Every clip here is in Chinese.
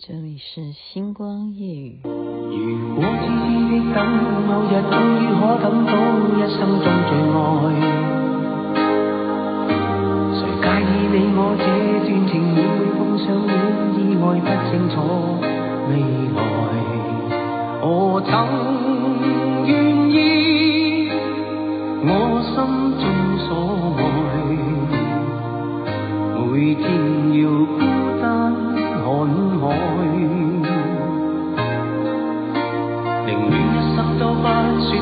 这里是星光夜。如果痴痴的等，某日终于可等到一生中最爱，谁介意你我这段情会会碰上了意外不清楚未来？何曾愿意我心中所爱，每天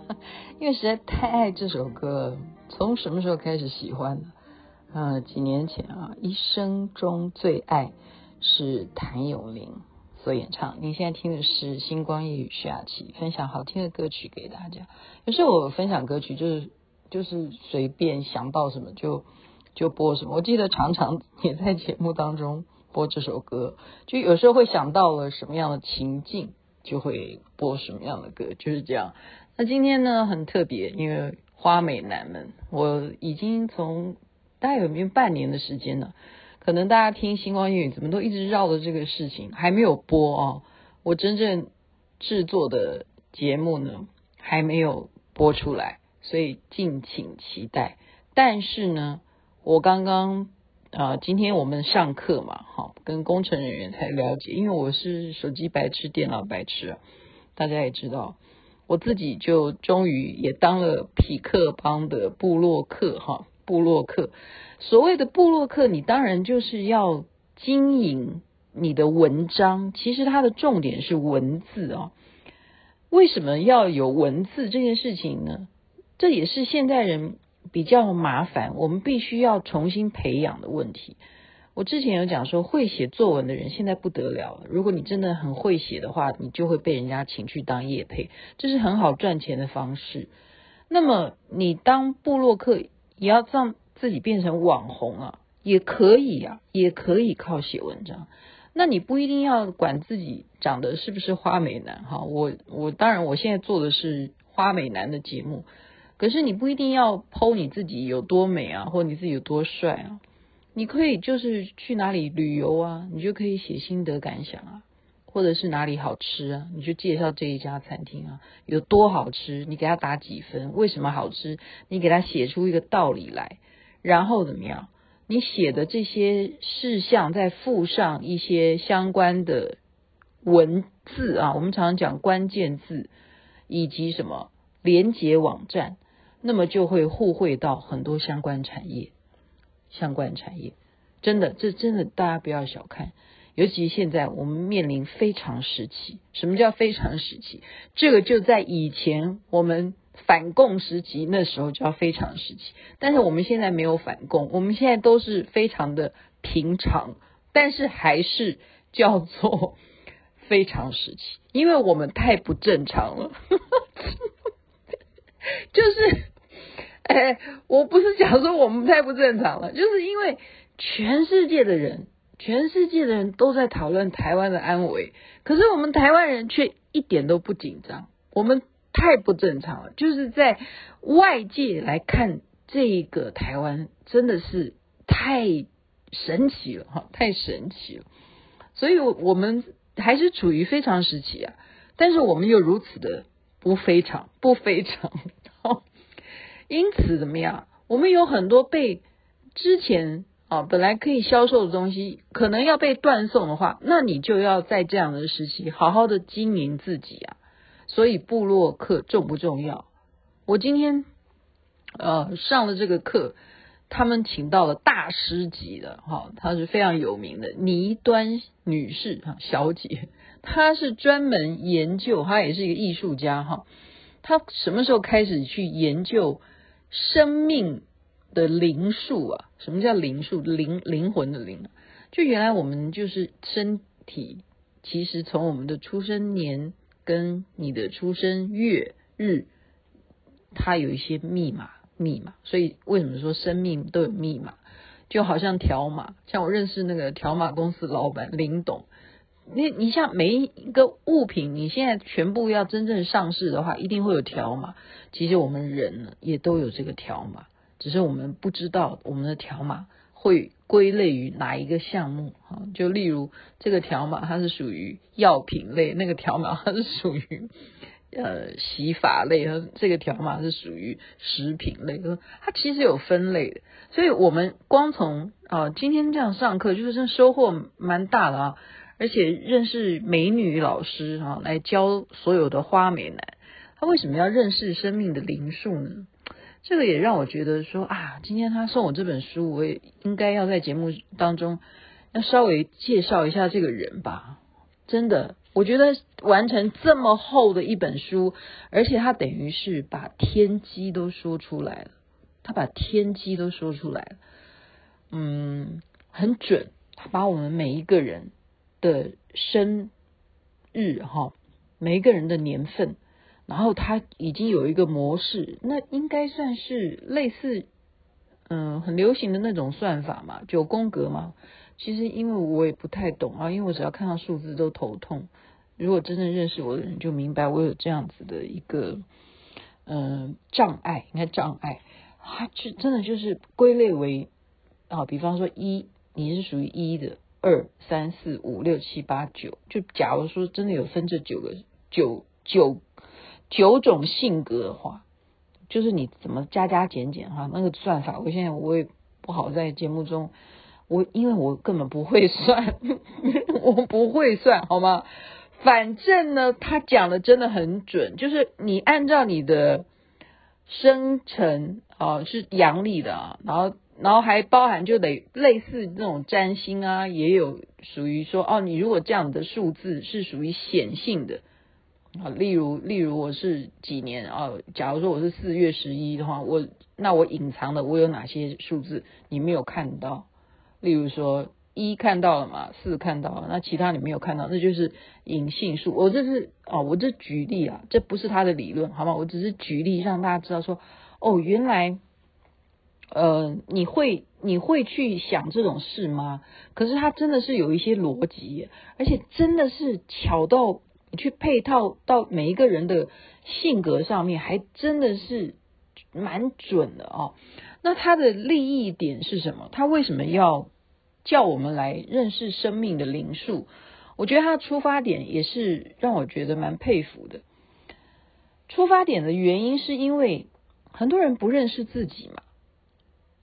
因为实在太爱这首歌了。从什么时候开始喜欢呢？呃，几年前啊，一生中最爱是谭咏麟所演唱。您现在听的是《星光夜雨》徐雅琪分享好听的歌曲给大家。有时候我分享歌曲就是就是随便想到什么就就播什么。我记得常常也在节目当中播这首歌，就有时候会想到了什么样的情境，就会播什么样的歌，就是这样。那今天呢，很特别，因为。花美男们，我已经从大概有没有半年的时间了，可能大家听星光夜语怎么都一直绕着这个事情还没有播哦。我真正制作的节目呢还没有播出来，所以敬请期待。但是呢，我刚刚啊、呃，今天我们上课嘛，好，跟工程人员才了解，因为我是手机白痴、电脑白痴，大家也知道。我自己就终于也当了匹克邦的部落客哈，部落客。所谓的部落客，你当然就是要经营你的文章。其实它的重点是文字啊。为什么要有文字这件事情呢？这也是现代人比较麻烦，我们必须要重新培养的问题。我之前有讲说，会写作文的人现在不得了。如果你真的很会写的话，你就会被人家请去当业配，这是很好赚钱的方式。那么你当部落客，也要让自己变成网红啊，也可以啊，也可以靠写文章。那你不一定要管自己长得是不是花美男哈。我我当然我现在做的是花美男的节目，可是你不一定要 po 你自己有多美啊，或你自己有多帅啊。你可以就是去哪里旅游啊，你就可以写心得感想啊，或者是哪里好吃啊，你就介绍这一家餐厅啊，有多好吃，你给他打几分，为什么好吃，你给他写出一个道理来，然后怎么样？你写的这些事项再附上一些相关的文字啊，我们常常讲关键字以及什么连接网站，那么就会互惠到很多相关产业。相关产业，真的，这真的大家不要小看，尤其现在我们面临非常时期。什么叫非常时期？这个就在以前我们反共时期那时候叫非常时期，但是我们现在没有反共，我们现在都是非常的平常，但是还是叫做 非常时期，因为我们太不正常了，就是。我不是讲说我们太不正常了，就是因为全世界的人，全世界的人都在讨论台湾的安危，可是我们台湾人却一点都不紧张，我们太不正常了。就是在外界来看，这个台湾真的是太神奇了哈，太神奇了。所以，我我们还是处于非常时期啊，但是我们又如此的不非常，不非常。因此，怎么样？我们有很多被之前啊本来可以销售的东西，可能要被断送的话，那你就要在这样的时期好好的经营自己啊。所以部落客重不重要？我今天呃上了这个课，他们请到了大师级的哈，她是非常有名的倪端女士哈小姐，她是专门研究，她也是一个艺术家哈。她什么时候开始去研究生命的灵数啊？什么叫灵数？灵灵魂的灵，就原来我们就是身体，其实从我们的出生年。跟你的出生月日，它有一些密码，密码。所以为什么说生命都有密码？就好像条码，像我认识那个条码公司老板林董，你你像每一个物品，你现在全部要真正上市的话，一定会有条码。其实我们人呢，也都有这个条码，只是我们不知道我们的条码会。归类于哪一个项目？哈，就例如这个条码，它是属于药品类；那个条码它是属于呃洗发类；和这个条码是属于食品类。它其实有分类的，所以我们光从啊今天这样上课，就是真收获蛮大的啊！而且认识美女老师啊，来教所有的花美男，他为什么要认识生命的灵数呢？这个也让我觉得说啊，今天他送我这本书，我也应该要在节目当中要稍微介绍一下这个人吧。真的，我觉得完成这么厚的一本书，而且他等于是把天机都说出来了，他把天机都说出来了，嗯，很准。他把我们每一个人的生日哈，每一个人的年份。然后他已经有一个模式，那应该算是类似，嗯，很流行的那种算法嘛，九宫格嘛。其实因为我也不太懂啊，因为我只要看到数字都头痛。如果真正认识我的人就明白我有这样子的一个，嗯，障碍，应该障碍。它就真的就是归类为啊，比方说一，你是属于一的，二、三、四、五、六、七、八、九。就假如说真的有分这九个九九。九种性格的话，就是你怎么加加减减哈，那个算法，我现在我也不好在节目中，我因为我根本不会算，我不会算，好吗？反正呢，他讲的真的很准，就是你按照你的生辰啊是阳历的啊，然后然后还包含就得类似这种占星啊，也有属于说哦，你如果这样的数字是属于显性的。啊，例如，例如我是几年啊？假如说我是四月十一的话，我那我隐藏的我有哪些数字你没有看到？例如说一看到了嘛，四看到了，那其他你没有看到，那就是隐性数。我这是哦，我这举例啊，这不是他的理论，好吗？我只是举例让大家知道说，哦，原来呃，你会你会去想这种事吗？可是它真的是有一些逻辑，而且真的是巧到。你去配套到每一个人的性格上面，还真的是蛮准的哦。那他的利益点是什么？他为什么要叫我们来认识生命的灵数？我觉得他的出发点也是让我觉得蛮佩服的。出发点的原因是因为很多人不认识自己嘛，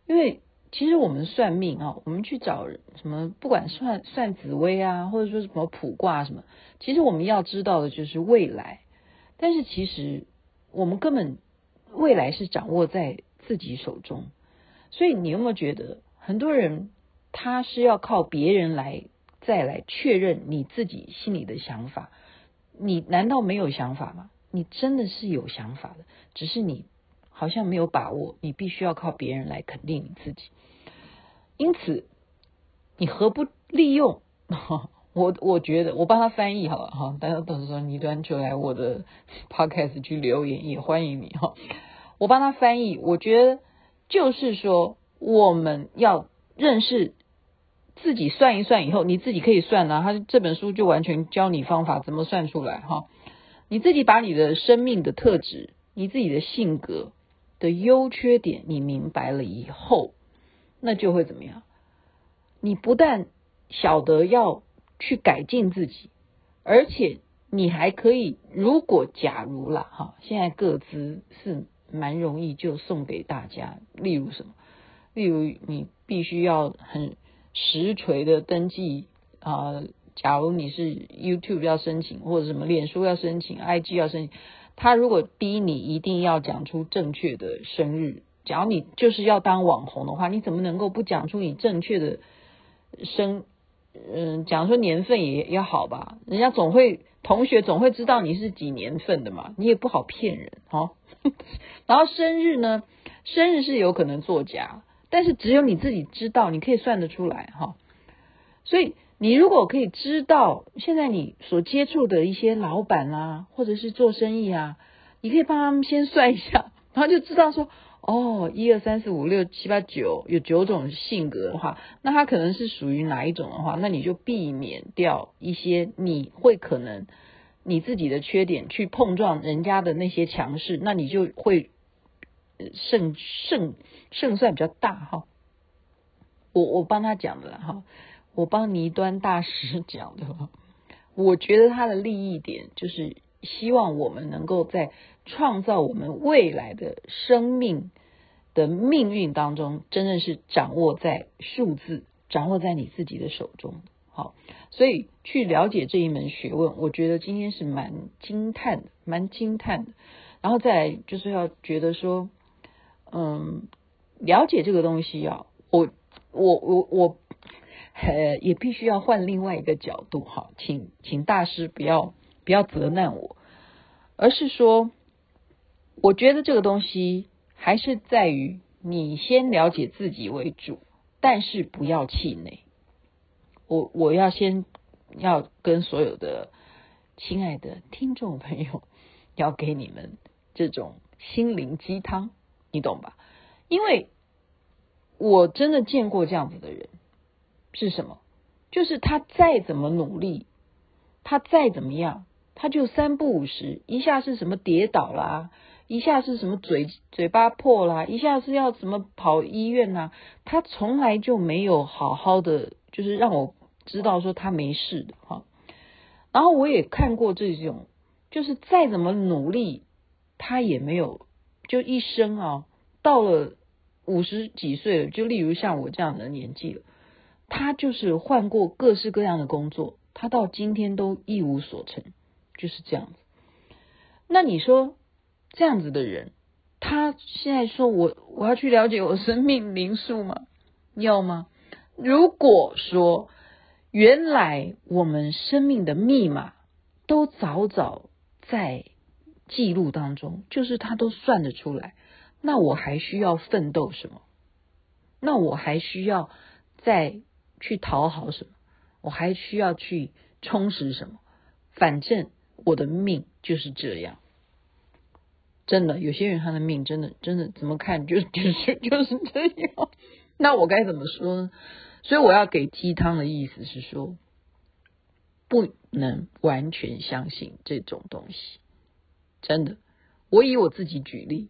因为。其实我们算命啊，我们去找什么，不管算算紫微啊，或者说什么卜卦什么，其实我们要知道的就是未来。但是其实我们根本未来是掌握在自己手中。所以你有没有觉得，很多人他是要靠别人来再来确认你自己心里的想法？你难道没有想法吗？你真的是有想法的，只是你。好像没有把握，你必须要靠别人来肯定你自己。因此，你何不利用？我我觉得我帮他翻译好了哈，大家到时候倪端就来我的 podcast 去留言，也欢迎你哈。我帮他翻译，我觉得就是说，我们要认识自己，算一算以后，你自己可以算啊。他这本书就完全教你方法怎么算出来哈。你自己把你的生命的特质，你自己的性格。的优缺点你明白了以后，那就会怎么样？你不但晓得要去改进自己，而且你还可以，如果假如啦哈，现在个资是蛮容易就送给大家。例如什么？例如你必须要很实锤的登记啊、假如你是 YouTube 要申请，或者什么脸书要申请，IG 要申请，他如果逼你一定要讲出正确的生日，假如你就是要当网红的话，你怎么能够不讲出你正确的生？嗯，讲说年份也也好吧，人家总会同学总会知道你是几年份的嘛，你也不好骗人哈。然后生日呢，生日是有可能作假，但是只有你自己知道，你可以算得出来哈。所以你如果可以知道现在你所接触的一些老板啊，或者是做生意啊，你可以帮他们先算一下，然后就知道说。哦，一二三四五六七八九，有九种性格的话，那他可能是属于哪一种的话，那你就避免掉一些你会可能你自己的缺点去碰撞人家的那些强势，那你就会胜胜胜算比较大哈。我我帮他讲的哈，我帮倪端大师讲的，我觉得他的利益点就是。希望我们能够在创造我们未来的生命的命运当中，真的是掌握在数字，掌握在你自己的手中。好，所以去了解这一门学问，我觉得今天是蛮惊叹的，蛮惊叹的。然后再来就是要觉得说，嗯，了解这个东西啊，我我我我，呃，也必须要换另外一个角度。哈，请请大师不要。不要责难我，而是说，我觉得这个东西还是在于你先了解自己为主，但是不要气馁。我我要先要跟所有的亲爱的听众朋友，要给你们这种心灵鸡汤，你懂吧？因为我真的见过这样子的人，是什么？就是他再怎么努力，他再怎么样。他就三不五时，一下是什么跌倒啦，一下是什么嘴嘴巴破啦，一下是要什么跑医院呐，他从来就没有好好的，就是让我知道说他没事的哈。然后我也看过这种，就是再怎么努力，他也没有，就一生啊，到了五十几岁了，就例如像我这样的年纪了，他就是换过各式各样的工作，他到今天都一无所成。就是这样子，那你说这样子的人，他现在说我我要去了解我生命灵数吗？要吗？如果说原来我们生命的密码都早早在记录当中，就是他都算得出来，那我还需要奋斗什么？那我还需要在去讨好什么？我还需要去充实什么？反正。我的命就是这样，真的，有些人他的命真的真的怎么看就就是 就是这样，那我该怎么说呢？所以我要给鸡汤的意思是说，不能完全相信这种东西，真的。我以我自己举例，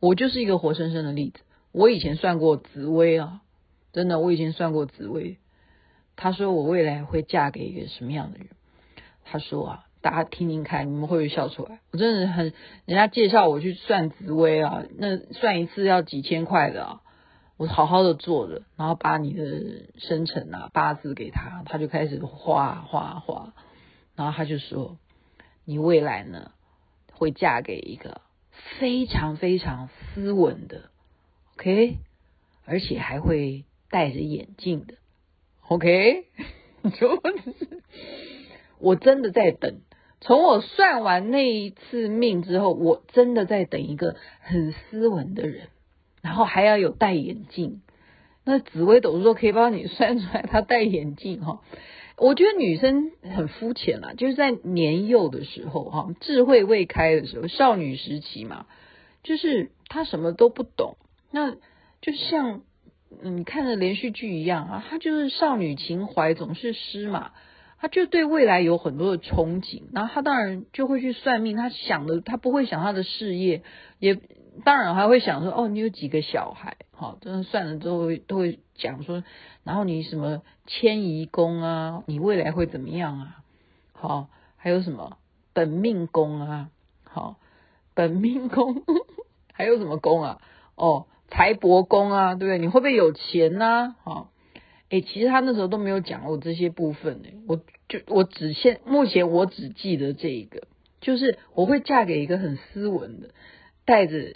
我就是一个活生生的例子。我以前算过紫微啊，真的，我以前算过紫薇，他说我未来会嫁给一个什么样的人？他说啊。大家听听看，你们会不会笑出来？我真的很，人家介绍我去算紫薇啊，那算一次要几千块的啊。我好好的坐着，然后把你的生辰啊八字给他，他就开始画画画，然后他就说，你未来呢会嫁给一个非常非常斯文的，OK，而且还会戴着眼镜的，OK，就是我真的在等。从我算完那一次命之后，我真的在等一个很斯文的人，然后还要有戴眼镜。那紫薇斗数说可以帮你算出来他戴眼镜哈。我觉得女生很肤浅啦，就是在年幼的时候哈，智慧未开的时候，少女时期嘛，就是她什么都不懂，那就像你看的连续剧一样啊，她就是少女情怀总是诗嘛。他就对未来有很多的憧憬，然后他当然就会去算命。他想的，他不会想他的事业，也当然还会想说，哦，你有几个小孩？好，真的算了之后都会讲说，然后你什么迁移宫啊，你未来会怎么样啊？好，还有什么本命宫啊？好，本命宫 还有什么宫啊？哦，财帛宫啊，对不对？你会不会有钱呢、啊？哈、哦，哎，其实他那时候都没有讲过这些部分呢。我就我只现目前我只记得这一个，就是我会嫁给一个很斯文的，戴着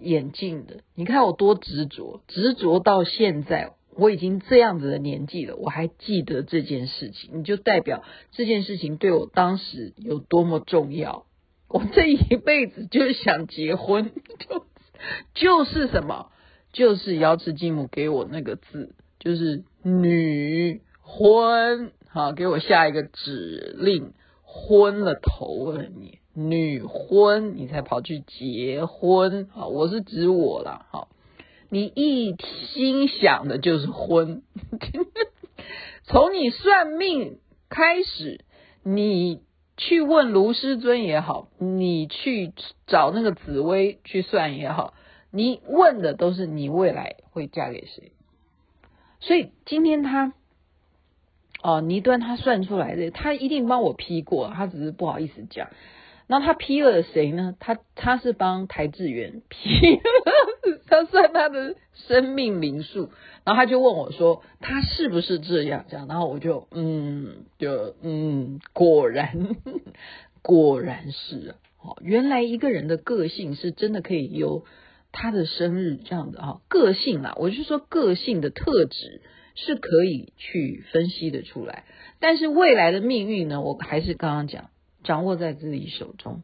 眼镜的。你看我多执着，执着到现在。我已经这样子的年纪了，我还记得这件事情，你就代表这件事情对我当时有多么重要。我这一辈子就是想结婚，就 就是什么，就是瑶池金母给我那个字，就是女婚，好，给我下一个指令，昏了头了你，女婚，你才跑去结婚，好，我是指我了，好。你一心想的就是婚，从你算命开始，你去问卢师尊也好，你去找那个紫薇去算也好，你问的都是你未来会嫁给谁。所以今天他，哦，倪端他算出来的，他一定帮我批过，他只是不好意思讲。那他批了谁呢？他他是帮台志远批，他算他的生命灵数，然后他就问我说，他是不是这样这样？然后我就嗯，就嗯，果然 果然是啊，好，原来一个人的个性是真的可以由他的生日这样的啊，个性啊，我就说个性的特质是可以去分析的出来，但是未来的命运呢，我还是刚刚讲。掌握在自己手中，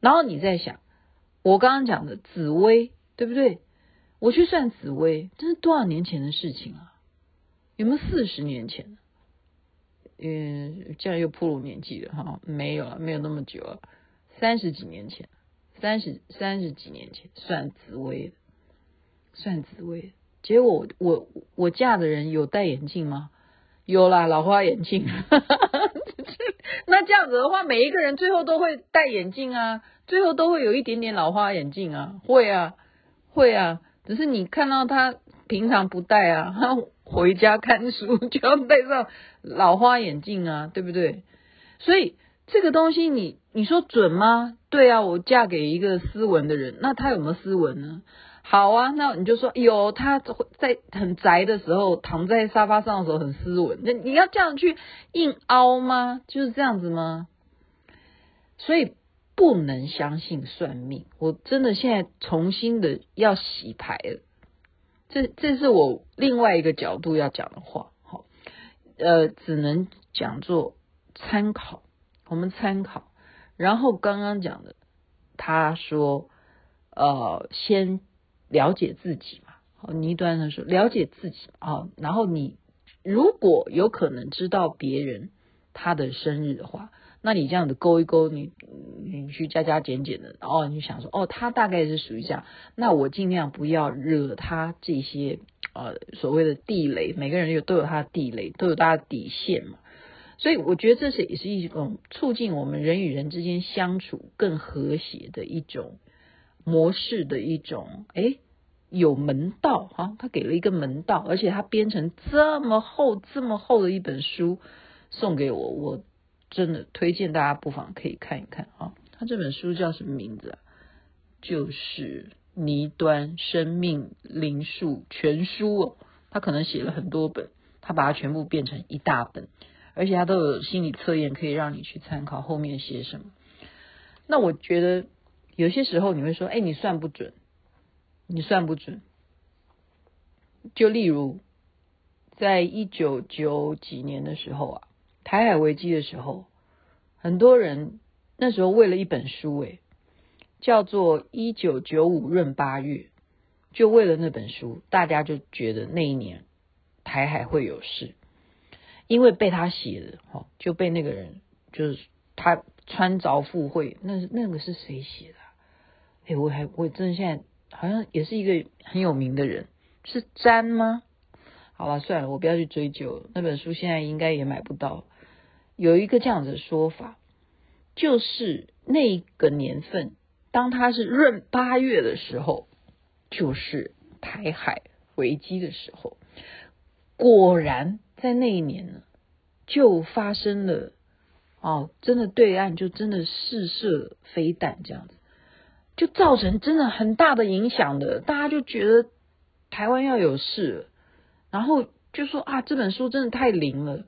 然后你在想，我刚刚讲的紫薇，对不对？我去算紫薇，这是多少年前的事情啊？有没有四十年前？嗯，这样又暴露年纪了哈，没有了，没有那么久了，三十几年前，三十三十几年前算紫薇，算紫薇，结果我我我嫁的人有戴眼镜吗？有啦，老花眼镜。那这样子的话，每一个人最后都会戴眼镜啊，最后都会有一点点老花眼镜啊，会啊，会啊。只是你看到他平常不戴啊，他回家看书 就要戴上老花眼镜啊，对不对？所以这个东西你你说准吗？对啊，我嫁给一个斯文的人，那他有没有斯文呢？好啊，那你就说，有他在很宅的时候，躺在沙发上的时候很斯文。那你要这样去硬凹吗？就是这样子吗？所以不能相信算命。我真的现在重新的要洗牌了。这这是我另外一个角度要讲的话。好，呃，只能讲做参考。我们参考。然后刚刚讲的，他说，呃，先。了解自己嘛，好，倪端他说了解自己啊，然后你如果有可能知道别人他的生日的话，那你这样子勾一勾，你你去加加减减的，哦，你就想说哦，他大概是属于这样，那我尽量不要惹他这些呃所谓的地雷，每个人有都有他的地雷，都有他的底线嘛，所以我觉得这是也是一种促进我们人与人之间相处更和谐的一种。模式的一种，诶，有门道哈，他给了一个门道，而且他编成这么厚、这么厚的一本书送给我，我真的推荐大家不妨可以看一看啊。他这本书叫什么名字啊？就是《倪端生命灵数全书》哦。他可能写了很多本，他把它全部变成一大本，而且他都有心理测验可以让你去参考后面写什么。那我觉得。有些时候你会说，哎，你算不准，你算不准。就例如，在一九九几年的时候啊，台海危机的时候，很多人那时候为了一本书，哎，叫做《一九九五闰八月》，就为了那本书，大家就觉得那一年台海会有事，因为被他写的，哈，就被那个人，就是他穿凿附会，那那个是谁写的？哎，我还我真的现在好像也是一个很有名的人，是詹吗？好了，算了，我不要去追究。那本书现在应该也买不到。有一个这样子的说法，就是那个年份，当他是闰八月的时候，就是台海危机的时候。果然在那一年呢，就发生了哦，真的对岸就真的试射飞弹这样子。就造成真的很大的影响的。大家就觉得台湾要有事，然后就说啊，这本书真的太灵了。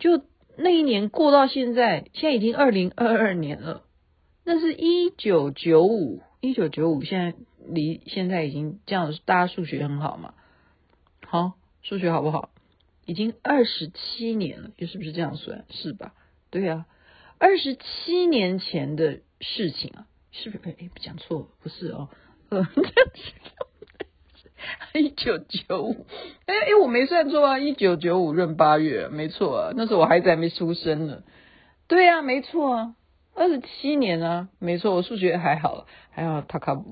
就那一年过到现在，现在已经二零二二年了，那是一九九五，一九九五，现在离现在已经这样，大家数学很好嘛？好，数学好不好？已经二十七年了，就是不是这样算？是吧？对啊，二十七年前的事情啊，是不是？哎，讲错了，不是哦，一九九五，哎哎，我没算错啊，一九九五闰八月，没错啊，那时候我孩子还没出生呢。对啊，没错啊，二十七年啊，没错，我数学还好，还好塔卡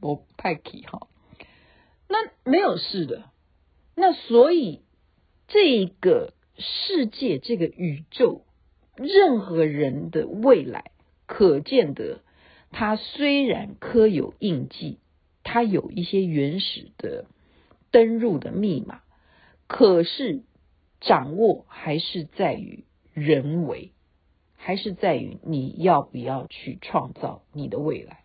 我派克哈，那没有事的，那所以。这个世界，这个宇宙，任何人的未来，可见得，它虽然刻有印记，它有一些原始的登入的密码，可是掌握还是在于人为，还是在于你要不要去创造你的未来。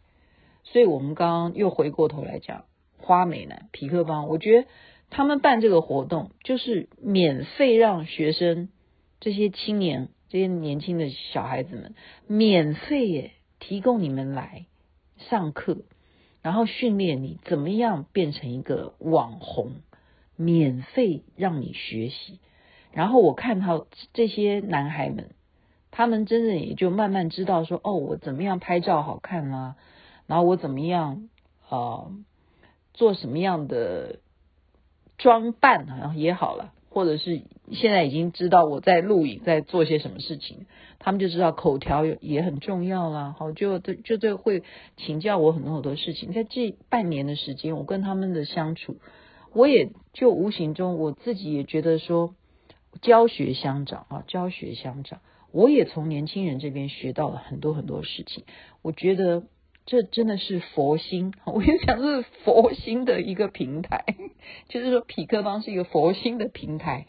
所以，我们刚刚又回过头来讲花美男皮克邦，我觉得。他们办这个活动，就是免费让学生这些青年、这些年轻的小孩子们免费耶，提供你们来上课，然后训练你怎么样变成一个网红，免费让你学习。然后我看到这些男孩们，他们真的也就慢慢知道说，哦，我怎么样拍照好看啦，然后我怎么样呃做什么样的。装扮啊也好了，或者是现在已经知道我在录影，在做些什么事情，他们就知道口条也很重要啦。好，就就就会请教我很多很多事情。在这半年的时间，我跟他们的相处，我也就无形中我自己也觉得说，教学相长啊，教学相长，我也从年轻人这边学到了很多很多事情。我觉得。这真的是佛心，我也想是佛心的一个平台，就是说匹克邦是一个佛心的平台，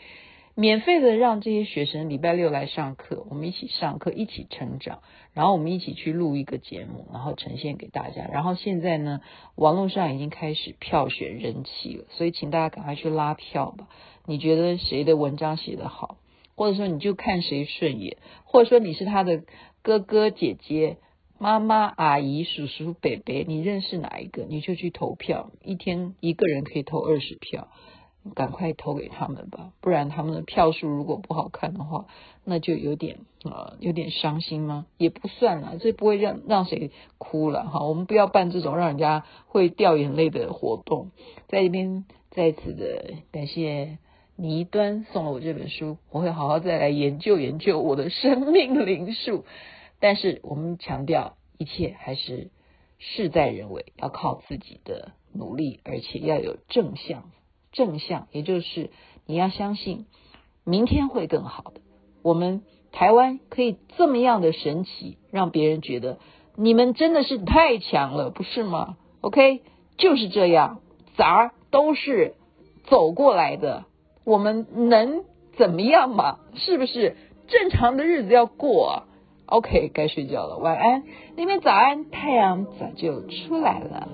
免费的让这些学生礼拜六来上课，我们一起上课，一起成长，然后我们一起去录一个节目，然后呈现给大家。然后现在呢，网络上已经开始票选人气了，所以请大家赶快去拉票吧。你觉得谁的文章写得好，或者说你就看谁顺眼，或者说你是他的哥哥姐姐。妈妈、阿姨、叔叔、伯伯，你认识哪一个，你就去投票。一天一个人可以投二十票，赶快投给他们吧，不然他们的票数如果不好看的话，那就有点呃有点伤心吗？也不算了，这不会让让谁哭了哈。我们不要办这种让人家会掉眼泪的活动。在这边再次的感谢倪端送了我这本书，我会好好再来研究研究我的生命灵数。但是我们强调，一切还是事在人为，要靠自己的努力，而且要有正向。正向，也就是你要相信明天会更好的。我们台湾可以这么样的神奇，让别人觉得你们真的是太强了，不是吗？OK，就是这样，咱都是走过来的，我们能怎么样嘛？是不是？正常的日子要过。OK，该睡觉了，晚安。那边早安，太阳早就出来了。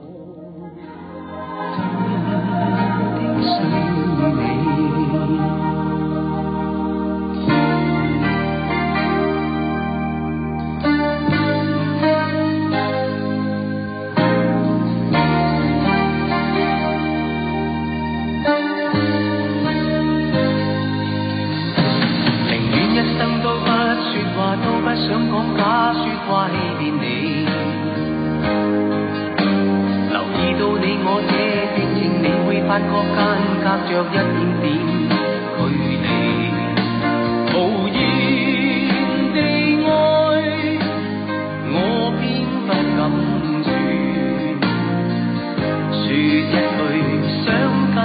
说一句想跟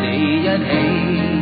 你一起。